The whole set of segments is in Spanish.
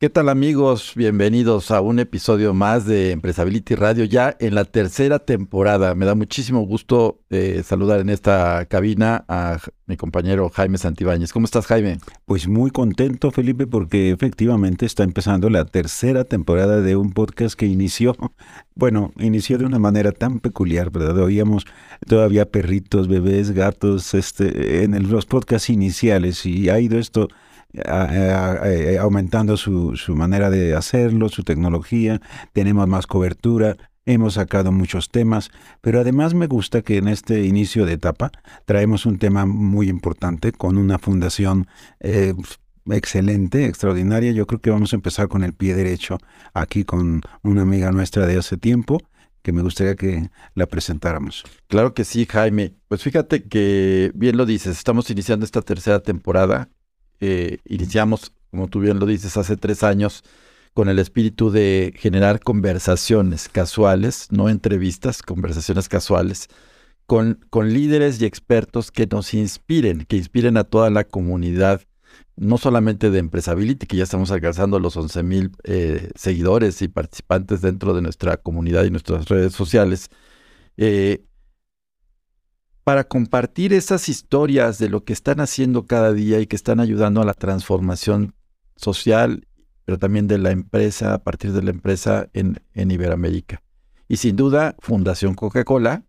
¿Qué tal amigos? Bienvenidos a un episodio más de Empresability Radio, ya en la tercera temporada. Me da muchísimo gusto eh, saludar en esta cabina a mi compañero Jaime Santibáñez. ¿Cómo estás, Jaime? Pues muy contento, Felipe, porque efectivamente está empezando la tercera temporada de un podcast que inició, bueno, inició de una manera tan peculiar, ¿verdad? Oíamos todavía perritos, bebés, gatos, este, en los podcasts iniciales y ha ido esto eh, aumentando su, manera de hacerlo, su tecnología, tenemos más cobertura, hemos sacado muchos temas, pero además me gusta que en este inicio de etapa traemos un tema muy importante con una fundación eh, excelente, extraordinaria. Yo creo que vamos a empezar con el pie derecho aquí con una amiga nuestra de hace tiempo que me gustaría que la presentáramos. Claro que sí, Jaime. Pues fíjate que bien lo dices, estamos iniciando esta tercera temporada eh, iniciamos, como tú bien lo dices, hace tres años con el espíritu de generar conversaciones casuales, no entrevistas, conversaciones casuales, con, con líderes y expertos que nos inspiren, que inspiren a toda la comunidad, no solamente de Empresability, que ya estamos alcanzando los 11 mil eh, seguidores y participantes dentro de nuestra comunidad y nuestras redes sociales, eh, para compartir esas historias de lo que están haciendo cada día y que están ayudando a la transformación social, pero también de la empresa, a partir de la empresa en, en Iberoamérica. Y sin duda, Fundación Coca-Cola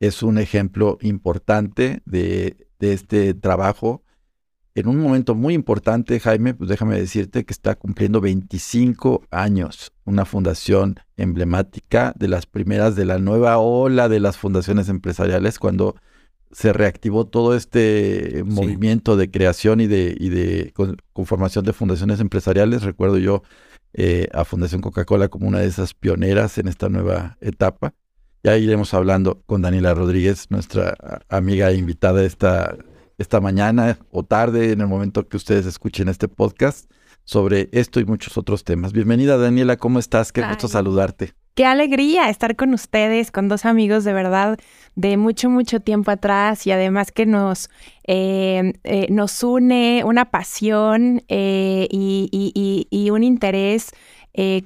es un ejemplo importante de, este trabajo. En un momento muy importante, Jaime, pues déjame decirte que está cumpliendo 25 años, una fundación emblemática de las primeras de la nueva ola de las fundaciones empresariales, cuando se reactivó todo este movimiento de creación y de, y de conformación de fundaciones empresariales. Recuerdo yo eh, a Fundación Coca-Cola como una de esas pioneras en esta nueva etapa. Ya iremos hablando con Daniela Rodríguez, nuestra amiga e invitada esta, esta mañana o tarde, en el momento que ustedes escuchen este podcast, sobre esto y muchos otros temas. Bienvenida Daniela, ¿cómo estás? Qué gusto saludarte. Qué alegría estar con ustedes, con dos amigos de verdad de mucho, mucho tiempo atrás y además que nos, eh, eh, nos une una pasión eh, y, un interés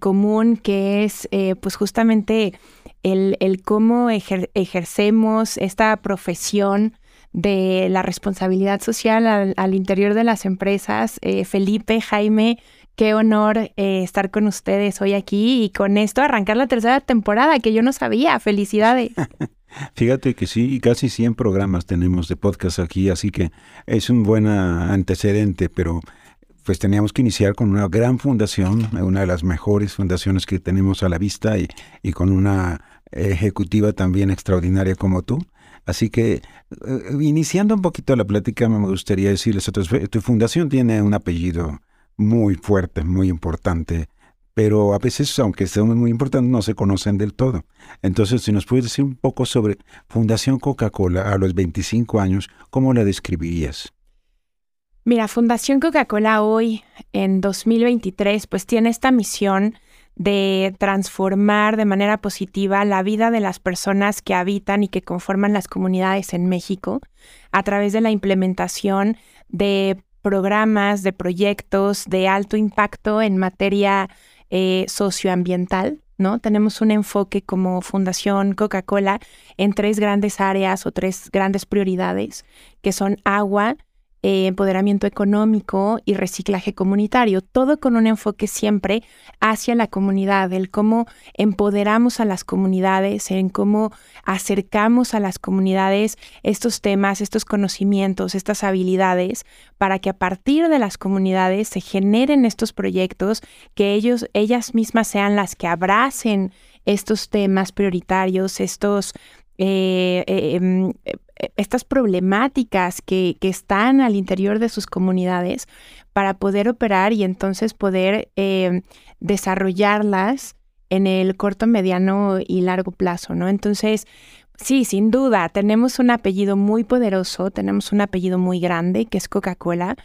común que es pues justamente el, cómo ejercemos esta profesión de la responsabilidad social al, al interior de las empresas. Felipe, Jaime, Qué honor eh, estar con ustedes hoy aquí y con esto arrancar la tercera temporada que yo no sabía. Felicidades. Fíjate que sí, casi 100 programas tenemos de podcast aquí, así que es un buen antecedente, pero pues teníamos que iniciar con una gran fundación, una de las mejores fundaciones que tenemos a la vista y, y con una ejecutiva también extraordinaria como tú. Así que, eh, iniciando un poquito la plática, me gustaría decirles, tu fundación tiene un apellido muy fuerte, muy importante, pero a veces, aunque sean muy importantes, no se conocen del todo. Entonces, si nos puedes decir un poco sobre Fundación Coca-Cola a los 25 años, ¿cómo la describirías? Mira, Fundación Coca-Cola hoy, en 2023, pues tiene esta misión de transformar de manera positiva la vida de las personas que habitan y que conforman las comunidades en México a través de la implementación de programas, de proyectos de alto impacto en materia eh, socioambiental, ¿no? Tenemos un enfoque como Fundación Coca-Cola en tres grandes áreas o tres grandes prioridades, que son agua, eh, empoderamiento económico y reciclaje comunitario, todo con un enfoque siempre hacia la comunidad, el cómo empoderamos a las comunidades, en cómo acercamos a las comunidades estos temas, estos conocimientos, estas habilidades, para que a partir de las comunidades se generen estos proyectos, que ellos, ellas mismas sean las que abracen estos temas prioritarios, estos eh, eh, em, estas problemáticas que, que, están al interior de sus comunidades para poder operar y entonces poder eh, desarrollarlas en el corto, mediano y largo plazo, ¿no? Entonces, Sí, sin duda. Tenemos un apellido muy poderoso, tenemos un apellido muy grande, que es Coca-Cola,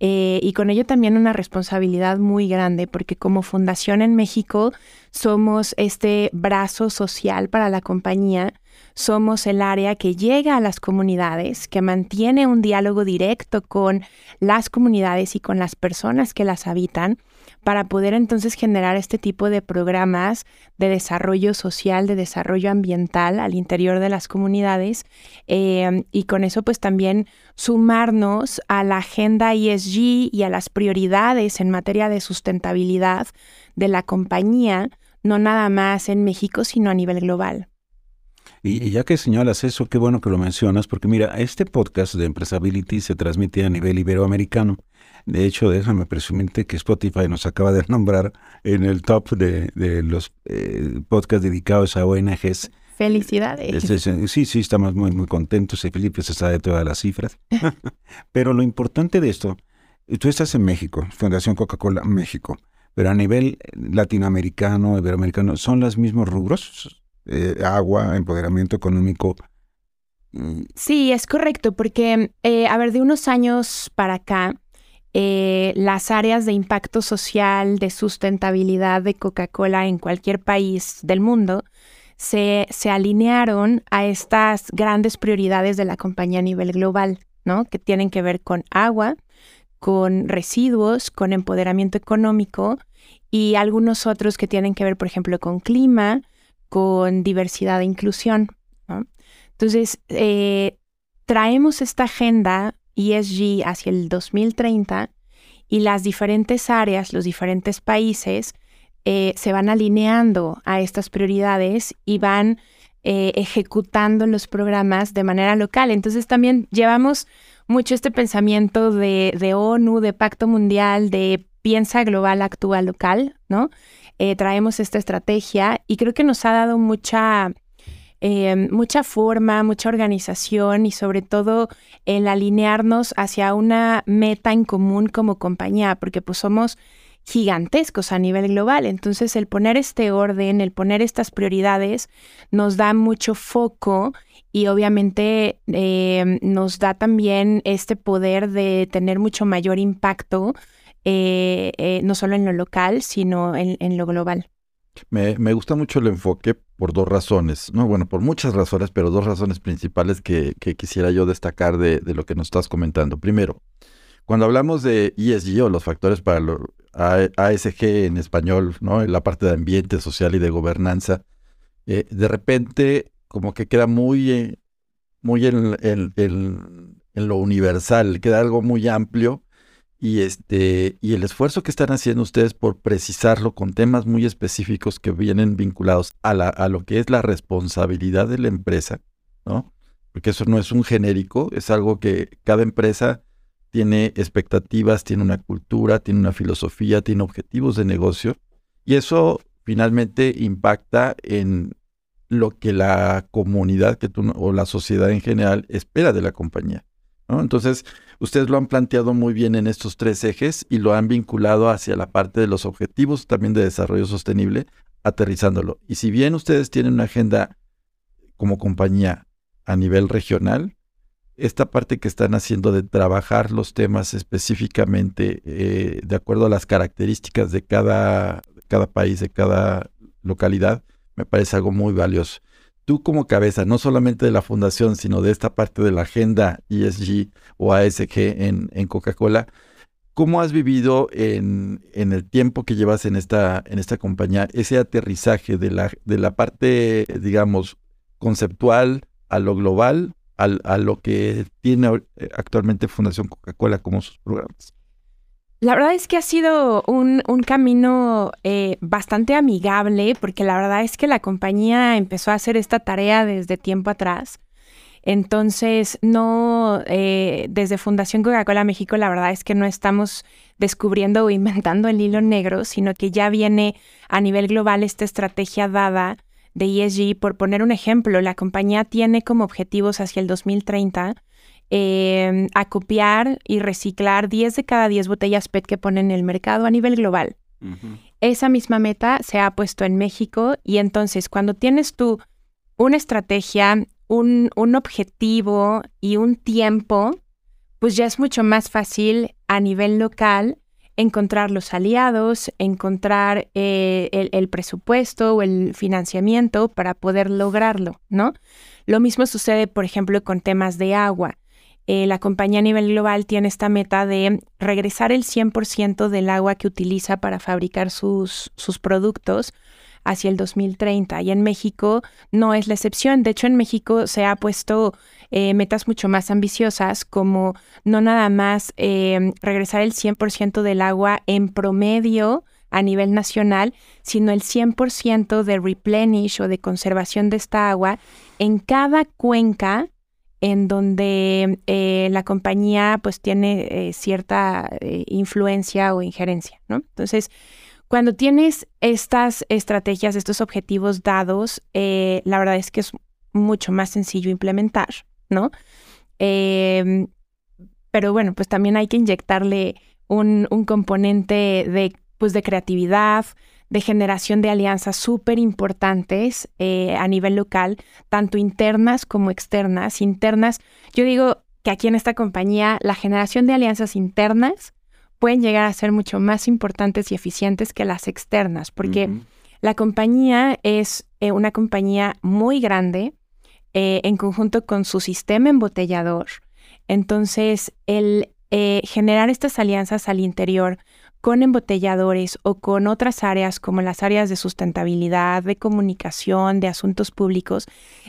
eh, y con ello también una responsabilidad muy grande, porque como fundación en México somos este brazo social para la compañía, somos el área que llega a las comunidades, que mantiene un diálogo directo con las comunidades y con las personas que las habitan para poder entonces generar este tipo de programas de desarrollo social, de desarrollo ambiental al interior de las comunidades em, y con eso pues también sumarnos a la agenda ESG y a las prioridades en materia de sustentabilidad de la compañía, no nada más en México, sino a nivel global. Y, ya que señalas eso, qué bueno que lo mencionas, porque mira, este podcast de Empresability se transmite a nivel iberoamericano. De hecho, déjame presumirte que Spotify nos acaba de nombrar en el top de, los eh, podcasts dedicados a ONGs. Felicidades. sí, sí, estamos muy, muy contentos. Felipe se sabe todas las cifras. pero lo importante de esto, tú estás en México, Fundación Coca-Cola México, pero a nivel latinoamericano, iberoamericano, ¿son los mismos rubros? Eh, agua, empoderamiento económico. Sí, es correcto, porque, eh, a ver, de unos años para acá, eh, las áreas de impacto social, de sustentabilidad de Coca-Cola en cualquier país del mundo, se, se, alinearon a estas grandes prioridades de la compañía a nivel global, ¿no? Que tienen que ver con agua, con residuos, con empoderamiento económico y algunos otros que tienen que ver, por ejemplo, con clima, con diversidad e inclusión. Entonces, eh, traemos esta agenda ESG hacia el 2030 y las diferentes áreas, los diferentes países eh, se van alineando a estas prioridades y van eh, ejecutando los programas de manera local. Entonces también llevamos mucho este pensamiento de, de ONU, de Pacto Mundial, de piensa global, actúa local, ¿no? Eh, traemos esta estrategia y creo que nos ha dado mucha, eh, mucha forma, mucha organización y sobre todo el alinearnos hacia una meta en común como compañía, porque pues somos gigantescos a nivel global. Entonces el poner este orden, el poner estas prioridades nos da mucho foco y obviamente eh, nos da también este poder de tener mucho mayor impacto eh, eh, no solo en lo local, sino en, lo global. Me, gusta mucho el enfoque por dos razones, ¿no? Bueno, por muchas razones, pero dos razones principales que, quisiera yo destacar de, lo que nos estás comentando. Primero, cuando hablamos de ESG o los factores para lo, ASG en español, ¿no? En la parte de ambiente social y de gobernanza, eh, de repente como que queda muy, muy en, en, lo universal, queda algo muy amplio y este y el esfuerzo que están haciendo ustedes por precisarlo con temas muy específicos que vienen vinculados a, la, a lo que es la responsabilidad de la empresa, ¿no? Porque eso no es un genérico, es algo que cada empresa tiene expectativas, tiene una cultura, tiene una filosofía, tiene objetivos de negocio y eso finalmente impacta en lo que la comunidad que o la sociedad en general espera de la compañía. Entonces, ustedes lo han planteado muy bien en estos tres ejes y lo han vinculado hacia la parte de los objetivos también de desarrollo sostenible, aterrizándolo. Y si bien ustedes tienen una agenda como compañía a nivel regional, esta parte que están haciendo de trabajar los temas específicamente eh, de acuerdo a las características de cada, cada país, de cada localidad, me parece algo muy valioso tú como cabeza, no solamente de la fundación, sino de esta parte de la agenda ESG o ASG en, en Coca-Cola, ¿cómo has vivido en, en, el tiempo que llevas en esta, en esta compañía ese aterrizaje de la, de la parte, digamos, conceptual a lo global, a lo que tiene actualmente Fundación Coca-Cola como sus programas? La verdad es que ha sido un, camino eh, bastante amigable porque la verdad es que la compañía empezó a hacer esta tarea desde tiempo atrás. Entonces, no, eh, desde Fundación Coca-Cola México, la verdad es que no estamos descubriendo o inventando el hilo negro, sino que ya viene a nivel global esta estrategia dada de ESG. Por poner un ejemplo, la compañía tiene como objetivos hacia el 2030 eh, a copiar y reciclar 10 de cada 10 botellas PET que ponen en el mercado a nivel global. Esa misma meta se ha puesto en México y entonces cuando tienes tú una estrategia, un, un objetivo y un tiempo, pues ya es mucho más fácil a nivel local encontrar los aliados, encontrar eh, el, el, presupuesto o el financiamiento para poder lograrlo, ¿no? Lo mismo sucede, por ejemplo, con temas de agua. Eh, la compañía a nivel global tiene esta meta de regresar el 100% del agua que utiliza para fabricar sus, sus productos hacia el 2030. Y en México no es la excepción. De hecho, en México se ha puesto eh, metas mucho más ambiciosas, como no nada más eh, regresar el 100% del agua en promedio a nivel nacional, sino el 100% de replenish o de conservación de esta agua en cada cuenca en donde eh, la compañía pues tiene cierta influencia o injerencia, ¿no? Entonces, cuando tienes estas estrategias, estos objetivos dados, eh, la verdad es que es mucho más sencillo implementar, ¿no? Em, pero bueno, pues también hay que inyectarle un, componente de, pues de creatividad, de generación de alianzas súper importantes eh, a nivel local, tanto internas como externas. Internas, yo digo que aquí en esta compañía la generación de alianzas internas pueden llegar a ser mucho más importantes y eficientes que las externas, porque la compañía es eh, una compañía muy grande eh, en conjunto con su sistema embotellador. Entonces, el eh, generar estas alianzas al interior con embotelladores o con otras áreas como las áreas de sustentabilidad, de comunicación, de asuntos públicos,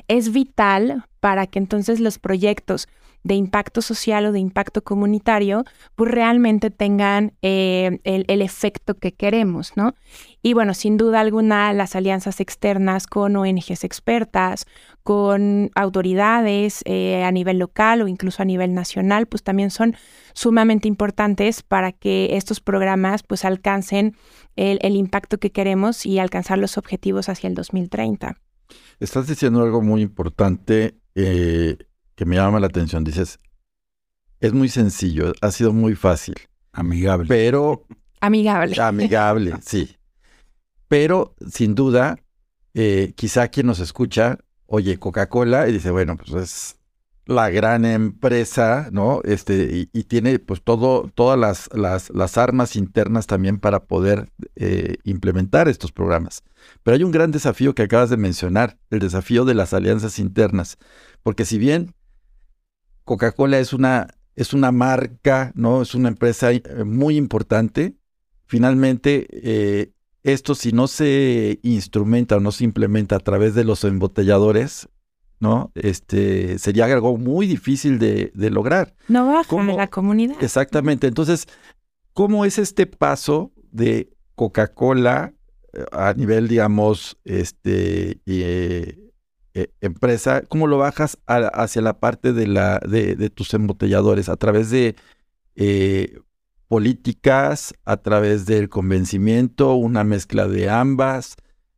es vital para que entonces los proyectos de impacto social o de impacto comunitario, pues realmente tengan eh, el, efecto que queremos, ¿no? Y bueno, sin duda alguna, las alianzas externas con ONGs expertas, con autoridades eh, a nivel local o incluso a nivel nacional, pues también son sumamente importantes para que estos programas pues alcancen el, impacto que queremos y alcanzar los objetivos hacia el 2030. Estás diciendo algo muy importante. Eh, que me llama la atención. Dices, es muy sencillo, ha sido muy fácil. Amigable. Pero... Amigable. Amigable, sí. Pero, sin duda, eh, quizá quien nos escucha, oye, Coca-Cola, y dice, bueno, pues es la gran empresa, ¿no? Este, y, tiene pues todo, todas las, las, las, armas internas también para poder eh, implementar estos programas. Pero hay un gran desafío que acabas de mencionar, el desafío de las alianzas internas. Porque si bien Coca-Cola es una, es una marca, ¿no? Es una empresa eh, muy importante. Finalmente, eh, esto si no se instrumenta o no se implementa a través de los embotelladores, ¿no? Este sería algo muy difícil de, lograr. No baja a la comunidad. Exactamente. Entonces, ¿cómo es este paso de Coca-Cola eh, a nivel, digamos, este, eh, empresa, ¿cómo lo bajas hacia la parte de, la, de, tus embotelladores? ¿A través de eh, políticas, a través del convencimiento, una mezcla de ambas?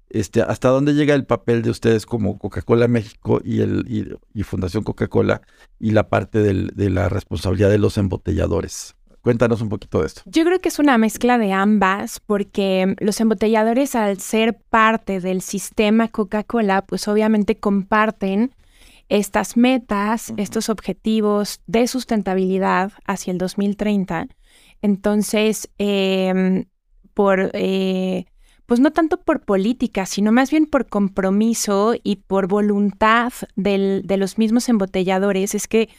Este, ¿Hasta dónde llega el papel de ustedes como Coca-Cola México y, el, y, Fundación Coca-Cola y la parte de la responsabilidad de los embotelladores? Cuéntanos un poquito de esto. Yo creo que es una mezcla de ambas, porque los embotelladores, al ser parte del sistema Coca-Cola, pues obviamente comparten estas metas, estos objetivos de sustentabilidad hacia el 2030. Entonces, em, por, eh, pues no tanto por política, sino más bien por compromiso y por voluntad de los mismos embotelladores, es que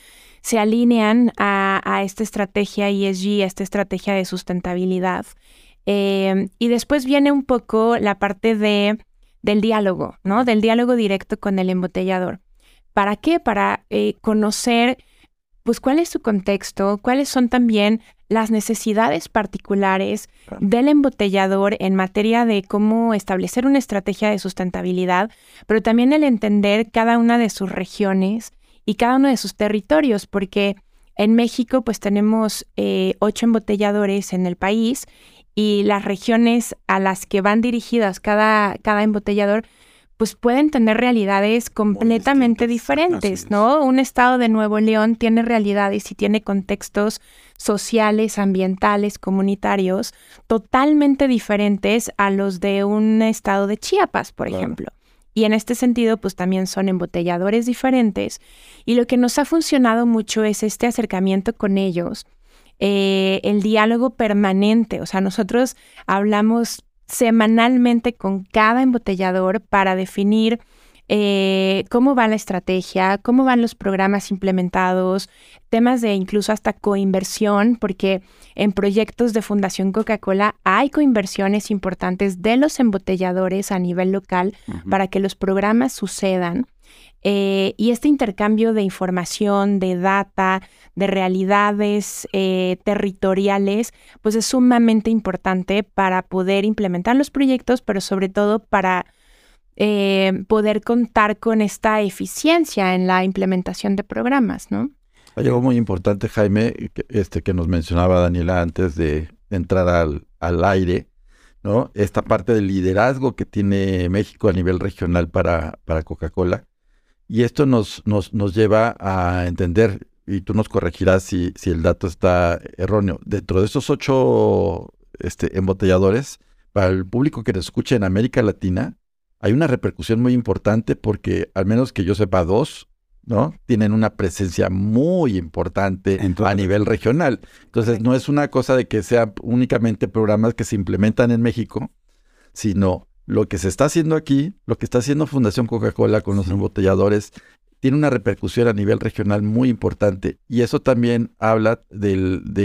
se alinean a, esta estrategia ESG, a esta estrategia de sustentabilidad. Em, y después viene un poco la parte de, del diálogo, ¿no? Del diálogo directo con el embotellador. ¿Para qué? Para eh, conocer, pues, cuál es su contexto, cuáles son también las necesidades particulares del embotellador en materia de cómo establecer una estrategia de sustentabilidad, pero también el entender cada una de sus regiones y cada uno de sus territorios, porque en México pues tenemos eh, ocho embotelladores en el país y las regiones a las que van dirigidas cada, cada embotellador pues pueden tener realidades completamente diferentes, ¿no? Un estado de Nuevo León tiene realidades y tiene contextos sociales, ambientales, comunitarios totalmente diferentes a los de un estado de Chiapas, por ejemplo. Y en este sentido, pues también son embotelladores diferentes. Y lo que nos ha funcionado mucho es este acercamiento con ellos, eh, el diálogo permanente. O sea, nosotros hablamos semanalmente con cada embotellador para definir eh, cómo va la estrategia, cómo van los programas implementados, temas de incluso hasta coinversión, porque en proyectos de Fundación Coca-Cola hay coinversiones importantes de los embotelladores a nivel local para que los programas sucedan. Eh, y este intercambio de información, de data, de realidades eh, territoriales, pues es sumamente importante para poder implementar los proyectos, pero sobre todo para eh, poder contar con esta eficiencia en la implementación de programas, ¿no? Hay algo muy importante, Jaime, este que nos mencionaba Daniela antes de entrar al, al aire, ¿no? Esta parte del liderazgo que tiene México a nivel regional para, para Coca-Cola. Y esto nos, nos, nos lleva a entender, y tú nos corregirás si, si el dato está erróneo, dentro de esos ocho este, embotelladores, para el público que nos escucha en América Latina, hay una repercusión muy importante porque al menos que yo sepa dos, ¿no? Tienen una presencia muy importante a nivel regional. Entonces, no es una cosa de que sean únicamente programas que se implementan en México, sino lo que se está haciendo aquí, lo que está haciendo Fundación Coca-Cola con los embotelladores, tiene una repercusión a nivel regional muy importante. Y eso también habla de,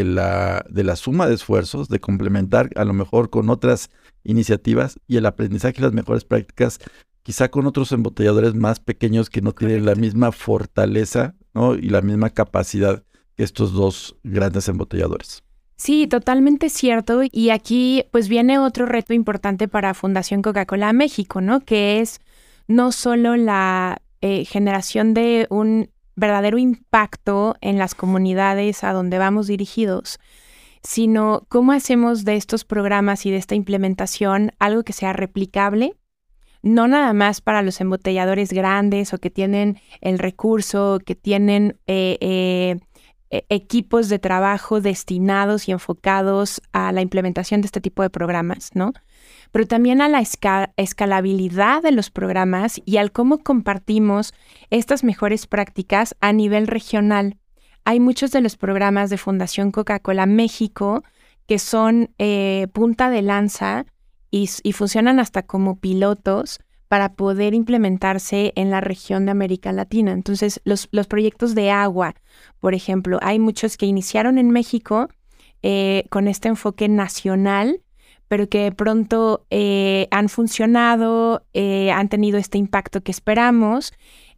la, de la suma de esfuerzos, de complementar a lo mejor con otras iniciativas y el aprendizaje y las mejores prácticas, quizá con otros embotelladores más pequeños que no tienen la misma fortaleza ¿no? y la misma capacidad que estos dos grandes embotelladores. Sí, totalmente cierto. Y aquí pues viene otro reto importante para Fundación Coca-Cola México, ¿no? Que es no solo la eh, generación de un verdadero impacto en las comunidades a donde vamos dirigidos, sino cómo hacemos de estos programas y de esta implementación algo que sea replicable, no nada más para los embotelladores grandes o que tienen el recurso, que tienen eh, eh, equipos de trabajo destinados y enfocados a la implementación de este tipo de programas, ¿no? Pero también a la escalabilidad de los programas y al cómo compartimos estas mejores prácticas a nivel regional hay muchos de los programas de Fundación Coca-Cola México que son eh, punta de lanza y, funcionan hasta como pilotos para poder implementarse en la región de América Latina. Entonces, los, proyectos de agua, por ejemplo, hay muchos que iniciaron en México eh, con este enfoque nacional, pero que de pronto eh, han funcionado, han tenido este impacto que esperamos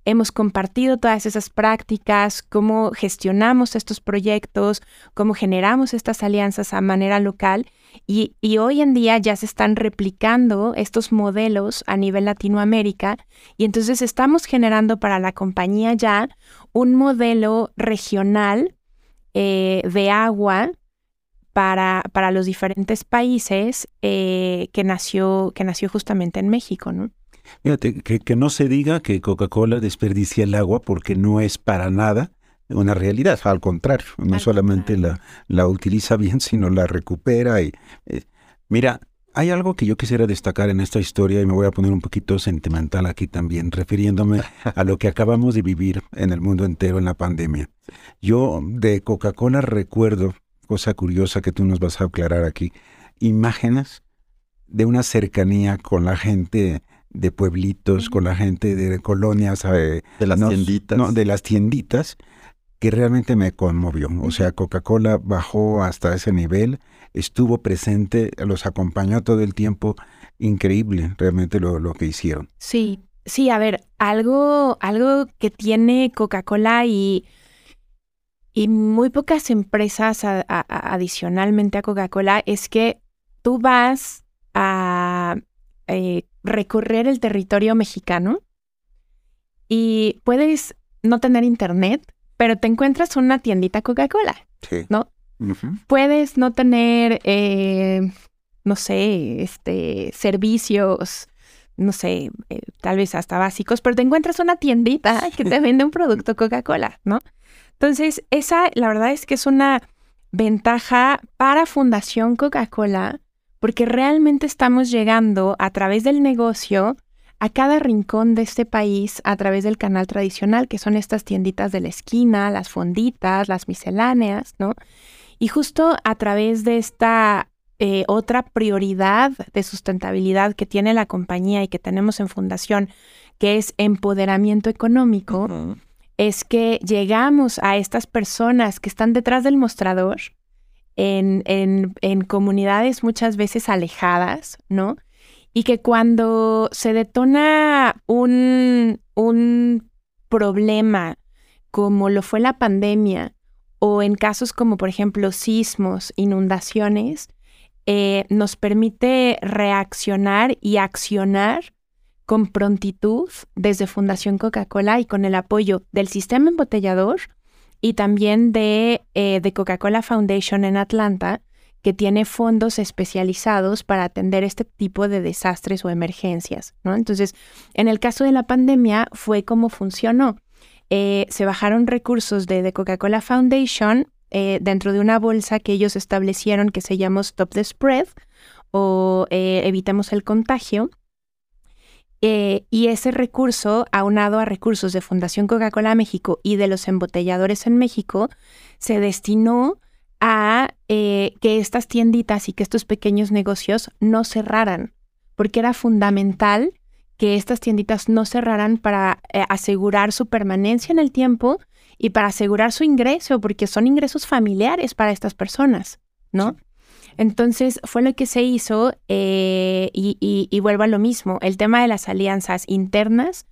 hemos compartido todas esas prácticas, cómo gestionamos estos proyectos, cómo generamos estas alianzas a manera local y, hoy en día ya se están replicando estos modelos a nivel Latinoamérica y entonces estamos generando para la compañía ya un modelo regional eh, de agua para, para, los diferentes países eh, que, nació, que nació justamente en México, ¿no? Fíjate, que, no se diga que Coca-Cola desperdicia el agua porque no es para nada una realidad, al contrario, no solamente La, la utiliza bien, sino la recupera. Y, eh, mira, hay algo que yo quisiera destacar en esta historia y me voy a poner un poquito sentimental aquí también, refiriéndome a lo que acabamos de vivir en el mundo entero en la pandemia. Yo de Coca-Cola recuerdo, cosa curiosa que tú nos vas a aclarar aquí, imágenes de una cercanía con la gente de pueblitos, con la gente de colonias. Eh, de las tienditas. No, de las tienditas, que realmente me conmovió. O sea, Coca-Cola bajó hasta ese nivel, estuvo presente, los acompañó todo el tiempo. Increíble realmente lo, lo que hicieron. Sí, sí, a ver, algo, algo que tiene Coca-Cola y, y muy pocas empresas adicionalmente a Coca-Cola es que tú vas a eh, recorrer el territorio mexicano y puedes no tener internet, pero te encuentras una tiendita Coca-Cola, ¿no? Puedes no tener, eh, no sé, este, servicios, no sé, eh, tal vez hasta básicos, pero te encuentras una tiendita que te vende un producto Coca-Cola, ¿no? Entonces, esa, la verdad es que es una ventaja para Fundación Coca-Cola porque realmente estamos llegando a través del negocio a cada rincón de este país a través del canal tradicional, que son estas tienditas de la esquina, las fonditas, las misceláneas, ¿no? Y justo a través de esta eh, otra prioridad de sustentabilidad que tiene la compañía y que tenemos en fundación, que es empoderamiento económico, es que llegamos a estas personas que están detrás del mostrador en, en, comunidades muchas veces alejadas, ¿no? Y que cuando se detona un, un problema como lo fue la pandemia, o en casos como por ejemplo sismos, inundaciones, eh, nos permite reaccionar y accionar con prontitud desde Fundación Coca-Cola y con el apoyo del sistema embotellador y también de, eh, de Coca-Cola Foundation en Atlanta, que tiene fondos especializados para atender este tipo de desastres o emergencias. ¿no? Entonces, en el caso de la pandemia fue como funcionó. Eh, se bajaron recursos de, de Coca-Cola Foundation eh, dentro de una bolsa que ellos establecieron que se llamó Stop the Spread o Evitemos el Contagio. Eh, y ese recurso, aunado a recursos de Fundación Coca-Cola México y de los embotelladores en México, se destinó a eh, que estas tienditas y que estos pequeños negocios no cerraran, porque era fundamental que estas tienditas no cerraran para eh, asegurar su permanencia en el tiempo y para asegurar su ingreso, porque son ingresos familiares para estas personas, ¿no? Entonces fue lo que se hizo eh, y, vuelvo a lo mismo, el tema de las alianzas internas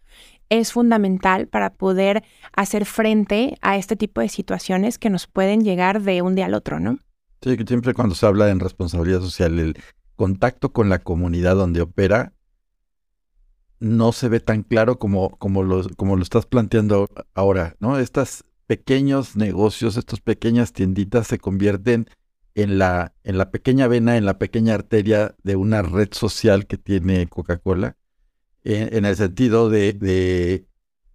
es fundamental para poder hacer frente a este tipo de situaciones que nos pueden llegar de un día al otro, ¿no? Sí, que siempre cuando se habla en responsabilidad social, el contacto con la comunidad donde opera no se ve tan claro como, como, lo, como lo estás planteando ahora, ¿no? Estos pequeños negocios, estas pequeñas tienditas se convierten en la, en la pequeña vena, en la pequeña arteria de una red social que tiene Coca-Cola, en, el sentido de, de,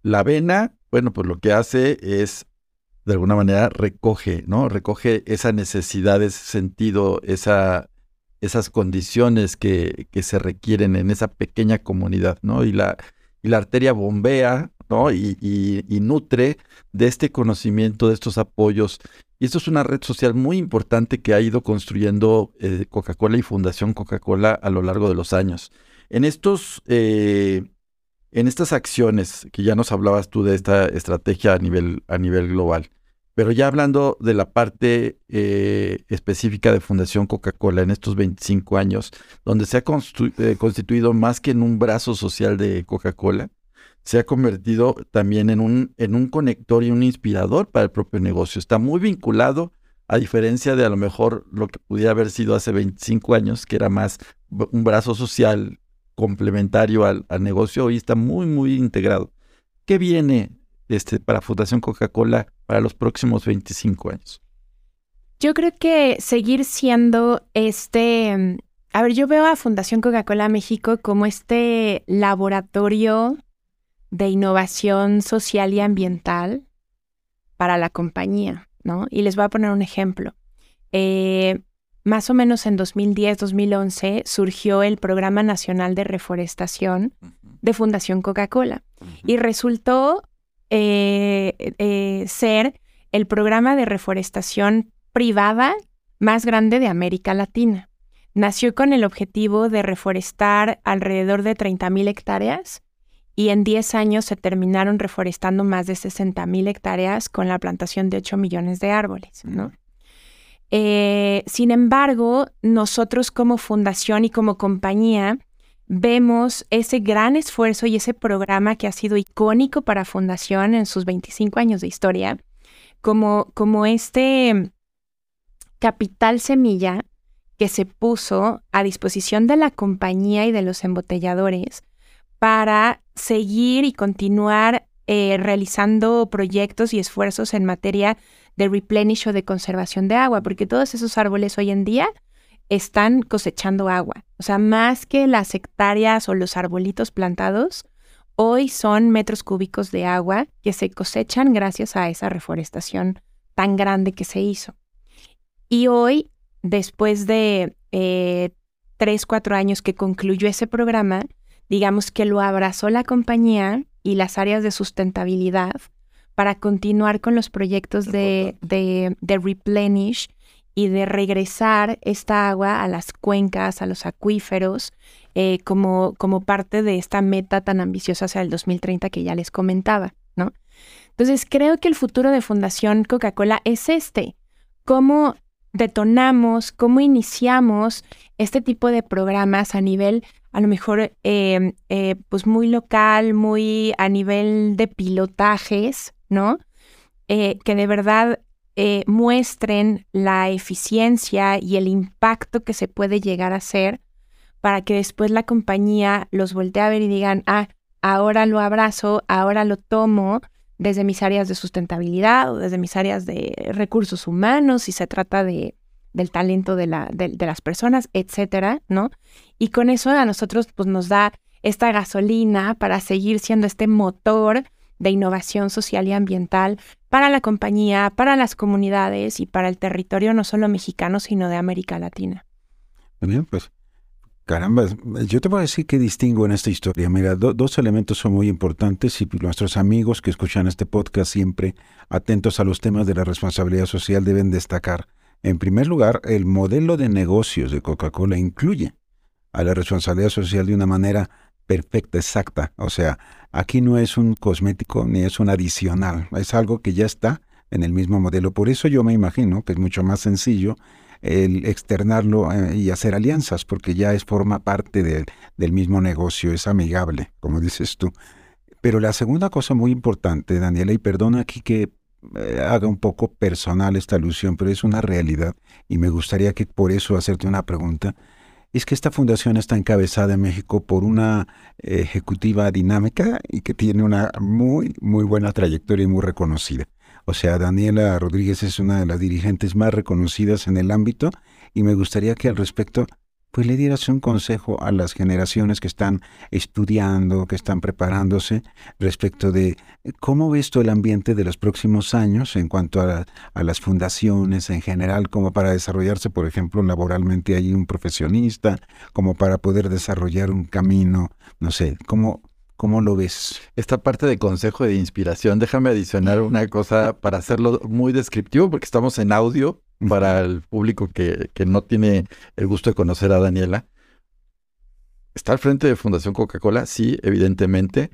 la vena, bueno, pues lo que hace es, de alguna manera, recoge, ¿no? Recoge esa necesidad, ese sentido, esa, esas condiciones que, que se requieren en esa pequeña comunidad, ¿no? Y la, y la arteria bombea, ¿no? Y, y, y, nutre de este conocimiento, de estos apoyos y esto es una red social muy importante que ha ido construyendo eh, Coca-Cola y Fundación Coca-Cola a lo largo de los años. En estos, eh, en estas acciones que ya nos hablabas tú de esta estrategia a nivel, a nivel global, pero ya hablando de la parte eh, específica de Fundación Coca-Cola en estos 25 años, donde se ha constituido más que en un brazo social de Coca-Cola, se ha convertido también en un, en un conector y un inspirador para el propio negocio. Está muy vinculado, a diferencia de a lo mejor lo que pudiera haber sido hace 25 años, que era más un brazo social complementario al, negocio, hoy está muy, muy integrado. ¿Qué viene este, para Fundación Coca-Cola para los próximos 25 años? Yo creo que seguir siendo este, a ver, yo veo a Fundación Coca-Cola México como este laboratorio de innovación social y ambiental para la compañía, ¿no? Y les voy a poner un ejemplo. Eh, más o menos en 2010-2011 surgió el Programa Nacional de Reforestación de Fundación Coca-Cola y resultó eh, eh, ser el programa de reforestación privada más grande de América Latina. Nació con el objetivo de reforestar alrededor de 30.000 hectáreas y en 10 años se terminaron reforestando más de 60 mil hectáreas con la plantación de 8 millones de árboles, ¿no? Eh, sin embargo, nosotros como fundación y como compañía vemos ese gran esfuerzo y ese programa que ha sido icónico para Fundación en sus 25 años de historia, como, como este capital semilla que se puso a disposición de la compañía y de los embotelladores para seguir y continuar eh, realizando proyectos y esfuerzos en materia de replenish o de conservación de agua, porque todos esos árboles hoy en día están cosechando agua. O sea, más que las hectáreas o los arbolitos plantados, hoy son metros cúbicos de agua que se cosechan gracias a esa reforestación tan grande que se hizo. Y hoy, después de eh, tres, cuatro años que concluyó ese programa, digamos que lo abrazó la compañía y las áreas de sustentabilidad para continuar con los proyectos de, de, de replenish y de regresar esta agua a las cuencas, a los acuíferos, eh, como, como parte de esta meta tan ambiciosa hacia el 2030 que ya les comentaba, ¿no? Entonces, creo que el futuro de Fundación Coca-Cola es este, cómo detonamos, cómo iniciamos este tipo de programas a nivel, a lo mejor, eh, eh, pues muy local, muy a nivel de pilotajes, ¿no? que de verdad eh, muestren la eficiencia y el impacto que se puede llegar a hacer para que después la compañía los voltee a ver y digan, ah, ahora lo abrazo, ahora lo tomo desde mis áreas de sustentabilidad o desde mis áreas de recursos humanos, si se trata de, del talento de, la, de las personas, etcétera, ¿no? Y con eso a nosotros pues nos da esta gasolina para seguir siendo este motor de innovación social y ambiental para la compañía, para las comunidades y para el territorio no solo mexicano, sino de América Latina. Bien, pues caramba, yo te voy a decir qué distingo en esta historia. Mira, dos elementos son muy importantes y nuestros amigos que escuchan este podcast siempre atentos a los temas de la responsabilidad social deben destacar. En primer lugar, el modelo de negocios de Coca-Cola incluye a la responsabilidad social de una manera perfecta, exacta. O sea, aquí no es un cosmético ni es un adicional, es algo que ya está en el mismo modelo. Por eso yo me imagino que es mucho más sencillo el externarlo eh, y hacer alianzas, porque ya es forma parte del mismo negocio, es amigable, como dices tú. Pero la segunda cosa muy importante, Daniela, y perdona aquí que eh, haga un poco personal esta alusión, pero es una realidad y me gustaría que por eso hacerte una pregunta es que esta fundación está encabezada en México por una ejecutiva dinámica y que tiene una muy, muy buena trayectoria y muy reconocida. O sea, Daniela Rodríguez es una de las dirigentes más reconocidas en el ámbito y me gustaría que al respecto pues le dieras un consejo a las generaciones que están estudiando, que están preparándose respecto de cómo ves tú el ambiente de los próximos años en cuanto a, las fundaciones en general, como para desarrollarse, por ejemplo, laboralmente hay un profesionista, como para poder desarrollar un camino, no sé, ¿cómo, ¿Cómo lo ves? Esta parte de consejo de inspiración, déjame adicionar una cosa para hacerlo muy descriptivo, porque estamos en audio para el público que, que no tiene el gusto de conocer a Daniela. Está al frente de Fundación Coca-Cola, sí, evidentemente,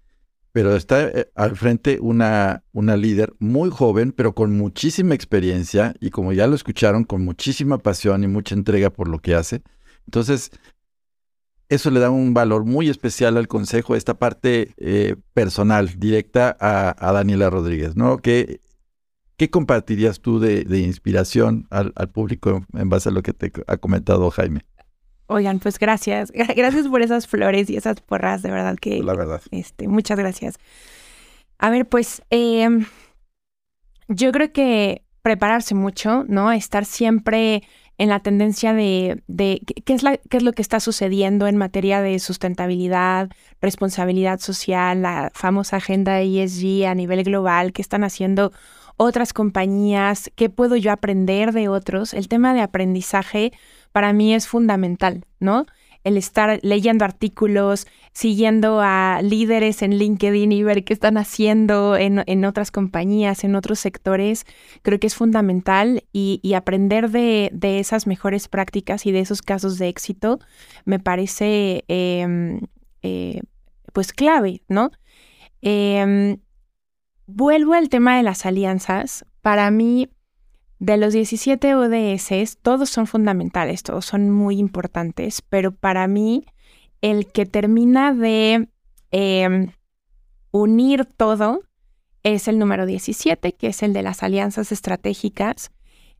pero está eh, al frente una, una líder muy joven, pero con muchísima experiencia y como ya lo escucharon, con muchísima pasión y mucha entrega por lo que hace. Entonces, eso le da un valor muy especial al consejo, esta parte eh, personal, directa a, Daniela Rodríguez, ¿no? ¿Qué, qué compartirías tú de, inspiración al, público en base a lo que te ha comentado Jaime? Oigan, pues gracias. Gracias por esas flores y esas porras, de verdad que... La verdad. Este, muchas gracias. A ver, pues em, yo creo que prepararse mucho, ¿no? Estar siempre en la tendencia de, qué, es la, qué es lo que está sucediendo en materia de sustentabilidad, responsabilidad social, la famosa agenda ESG a nivel global, qué están haciendo otras compañías, qué puedo yo aprender de otros. El tema de aprendizaje para mí es fundamental, ¿no? el estar leyendo artículos, siguiendo a líderes en LinkedIn y ver qué están haciendo en, otras compañías, en otros sectores, creo que es fundamental y, aprender de, esas mejores prácticas y de esos casos de éxito me parece em, eh, pues clave, ¿no? Em, vuelvo al tema de las alianzas. Para mí, de los 17 ODS, todos son fundamentales, todos son muy importantes, pero para mí el que termina de em, unir todo es el número 17, que es el de las alianzas estratégicas.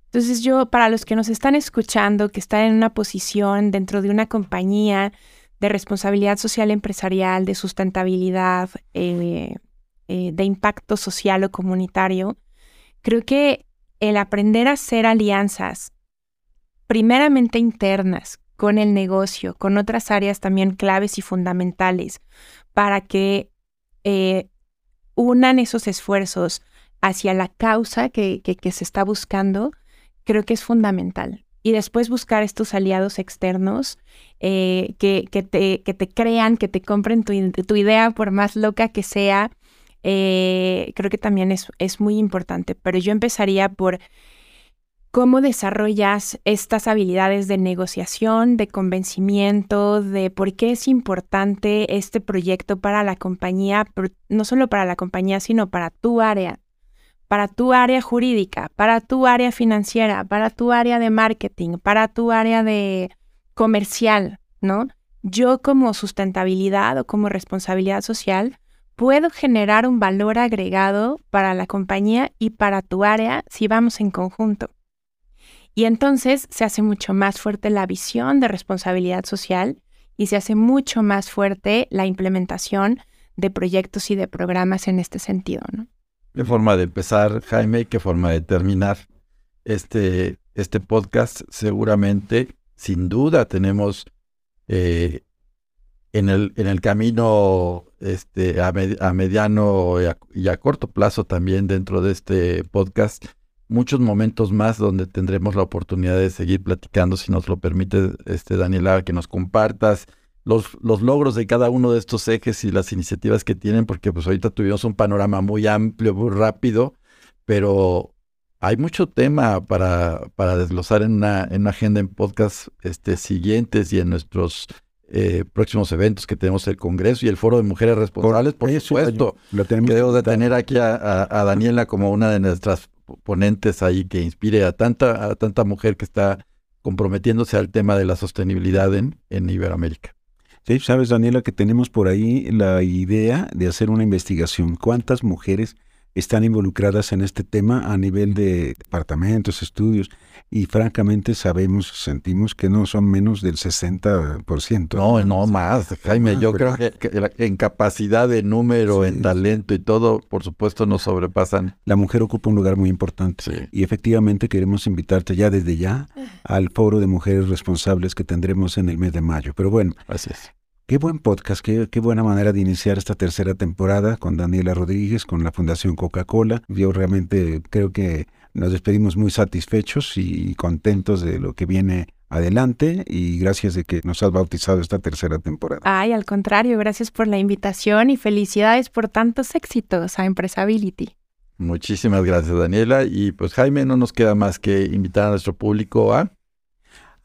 Entonces yo, para los que nos están escuchando, que están en una posición dentro de una compañía de responsabilidad social empresarial, de sustentabilidad, eh, eh, de impacto social o comunitario, creo que el aprender a hacer alianzas, primeramente internas, con el negocio, con otras áreas también claves y fundamentales, para que eh, unan esos esfuerzos hacia la causa que, que, se está buscando, creo que es fundamental. y después buscar estos aliados externos eh, que, que, te, que, te, crean, que te compren tu, tu idea, por más loca que sea. Eh, creo que también es, es muy importante, pero yo empezaría por cómo desarrollas estas habilidades de negociación, de convencimiento, de por qué es importante este proyecto para la compañía, no solo para la compañía, sino para tu área, para tu área jurídica, para tu área financiera, para tu área de marketing, para tu área de comercial, ¿no? Yo como sustentabilidad o como responsabilidad social puedo generar un valor agregado para la compañía y para tu área si vamos en conjunto. Y entonces se hace mucho más fuerte la visión de responsabilidad social y se hace mucho más fuerte la implementación de proyectos y de programas en este sentido. Qué forma de empezar, Jaime, qué forma de terminar este, este podcast. Seguramente, sin duda, tenemos eh, en, el, en el camino este, a, mediano y a, y a, corto plazo también dentro de este podcast muchos momentos más donde tendremos la oportunidad de seguir platicando, si nos lo permite, este, Daniela, que nos compartas los, los logros de cada uno de estos ejes y las iniciativas que tienen, porque pues ahorita tuvimos un panorama muy amplio, muy rápido, pero hay mucho tema para, para desglosar en una, en una agenda en podcast este, siguientes y en nuestros eh, próximos eventos que tenemos el Congreso y el Foro de Mujeres Responsables, por, supuesto. Lo tenemos Creo de tener aquí a, Daniela como una de nuestras ponentes ahí que inspire a tanta, a tanta mujer que está comprometiéndose al tema de la sostenibilidad en, en Iberoamérica. Sí, sabes, Daniela, que tenemos por ahí la idea de hacer una investigación. ¿Cuántas mujeres están involucradas en este tema a nivel de departamentos, estudios? y francamente sabemos, sentimos que no son menos del 60%. No, no más, Jaime, yo creo que, en capacidad de número, en talento y todo, por supuesto nos sobrepasan. La mujer ocupa un lugar muy importante y efectivamente queremos invitarte ya desde ya al foro de mujeres responsables que tendremos en el mes de mayo. Pero bueno, Gracias. Qué buen podcast, qué, qué, buena manera de iniciar esta tercera temporada con Daniela Rodríguez, con la Fundación Coca-Cola. Yo realmente creo que nos despedimos muy satisfechos y contentos de lo que viene adelante y gracias de que nos has bautizado esta tercera temporada. Ay, al contrario, gracias por la invitación y felicidades por tantos éxitos a Empresability. Muchísimas gracias, Daniela. Y pues Jaime, no nos queda más que invitar a nuestro público a...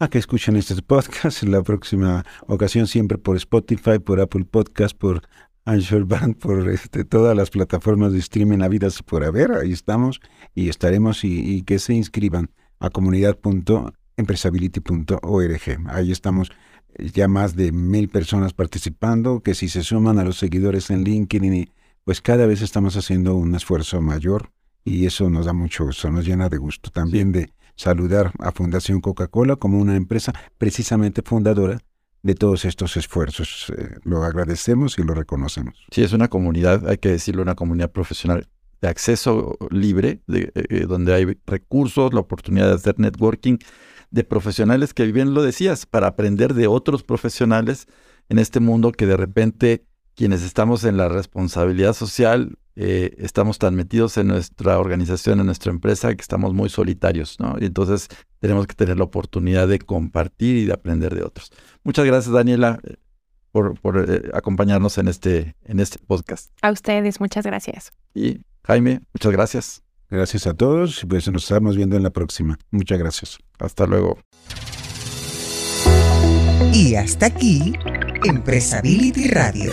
A que escuchen este podcast en la próxima ocasión, siempre por Spotify, por Apple Podcast, por Anchor Band por este, todas las plataformas de streaming habidas por haber. Ahí estamos y estaremos y, que se inscriban a comunidad.empresability.org. Ahí estamos ya más de mil personas participando, que si se suman a los seguidores en LinkedIn, pues cada vez estamos haciendo un esfuerzo mayor y eso nos da mucho gusto, nos llena de gusto también de saludar a Fundación Coca-Cola como una empresa precisamente fundadora de todos estos esfuerzos. Eh, lo agradecemos y lo reconocemos. Sí, es una comunidad, hay que decirlo, una comunidad profesional de acceso libre, de, eh, eh, donde hay recursos, la oportunidad de hacer networking de profesionales que bien lo decías, para aprender de otros profesionales en este mundo que de repente quienes estamos en la responsabilidad social eh, estamos tan metidos en nuestra organización, en nuestra empresa, que estamos muy solitarios, ¿no? Y entonces tenemos que tener la oportunidad de compartir y de aprender de otros. Muchas gracias, Daniela, eh, por, eh, acompañarnos en este, en este podcast. A ustedes, muchas gracias. Y Jaime, muchas gracias. Gracias a todos, pues nos estamos viendo en la próxima. Muchas gracias. Hasta luego. Y hasta aquí, Empresability Radio